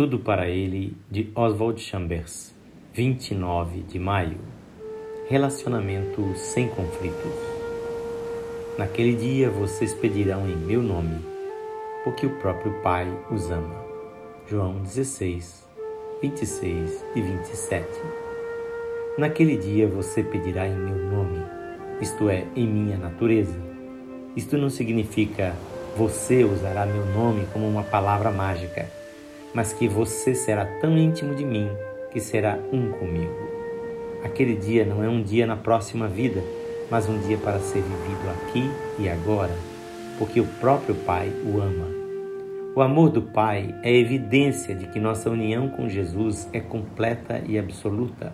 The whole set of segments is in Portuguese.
Tudo para Ele, de Oswald Chambers, 29 de maio. Relacionamento sem conflitos. Naquele dia vocês pedirão em meu nome, porque o próprio Pai os ama. João 16, 26 e 27. Naquele dia você pedirá em meu nome, isto é, em minha natureza. Isto não significa você usará meu nome como uma palavra mágica, mas que você será tão íntimo de mim que será um comigo. Aquele dia não é um dia na próxima vida, mas um dia para ser vivido aqui e agora, porque o próprio Pai o ama. O amor do Pai é evidência de que nossa união com Jesus é completa e absoluta.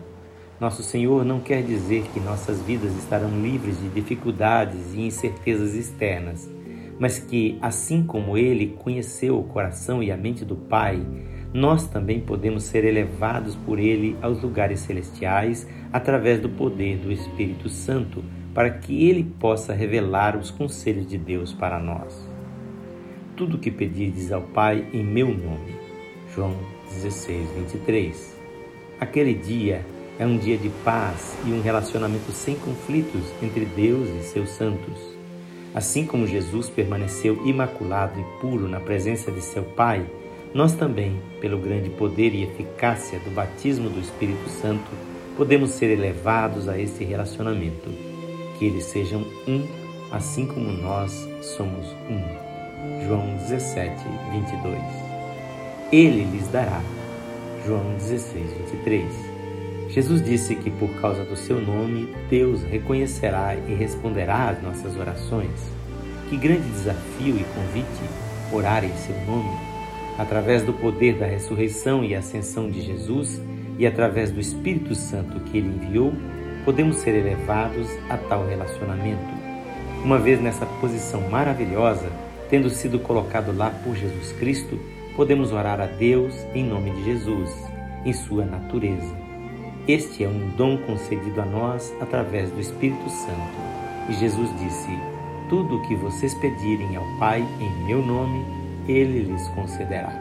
Nosso Senhor não quer dizer que nossas vidas estarão livres de dificuldades e incertezas externas mas que, assim como ele conheceu o coração e a mente do Pai, nós também podemos ser elevados por ele aos lugares celestiais através do poder do Espírito Santo, para que ele possa revelar os conselhos de Deus para nós. Tudo o que pedirdes ao Pai em meu nome. João 16, 23. Aquele dia é um dia de paz e um relacionamento sem conflitos entre Deus e seus santos. Assim como Jesus permaneceu imaculado e puro na presença de seu Pai, nós também, pelo grande poder e eficácia do batismo do Espírito Santo, podemos ser elevados a esse relacionamento. Que eles sejam um, assim como nós somos um. João 17, 22. Ele lhes dará. João 16, 23. Jesus disse que por causa do seu nome, Deus reconhecerá e responderá às nossas orações. Que grande desafio e convite orar em seu nome, através do poder da ressurreição e ascensão de Jesus e através do Espírito Santo que ele enviou, podemos ser elevados a tal relacionamento. Uma vez nessa posição maravilhosa, tendo sido colocado lá por Jesus Cristo, podemos orar a Deus em nome de Jesus, em sua natureza. Este é um dom concedido a nós através do Espírito Santo. E Jesus disse: Tudo o que vocês pedirem ao Pai em meu nome, ele lhes concederá.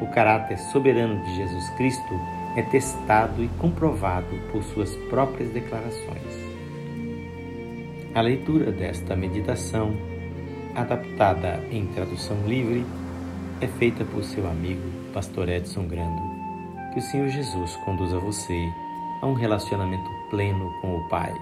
O caráter soberano de Jesus Cristo é testado e comprovado por suas próprias declarações. A leitura desta meditação, adaptada em tradução livre, é feita por seu amigo, Pastor Edson Grando. Que o Senhor Jesus conduza você a um relacionamento pleno com o Pai.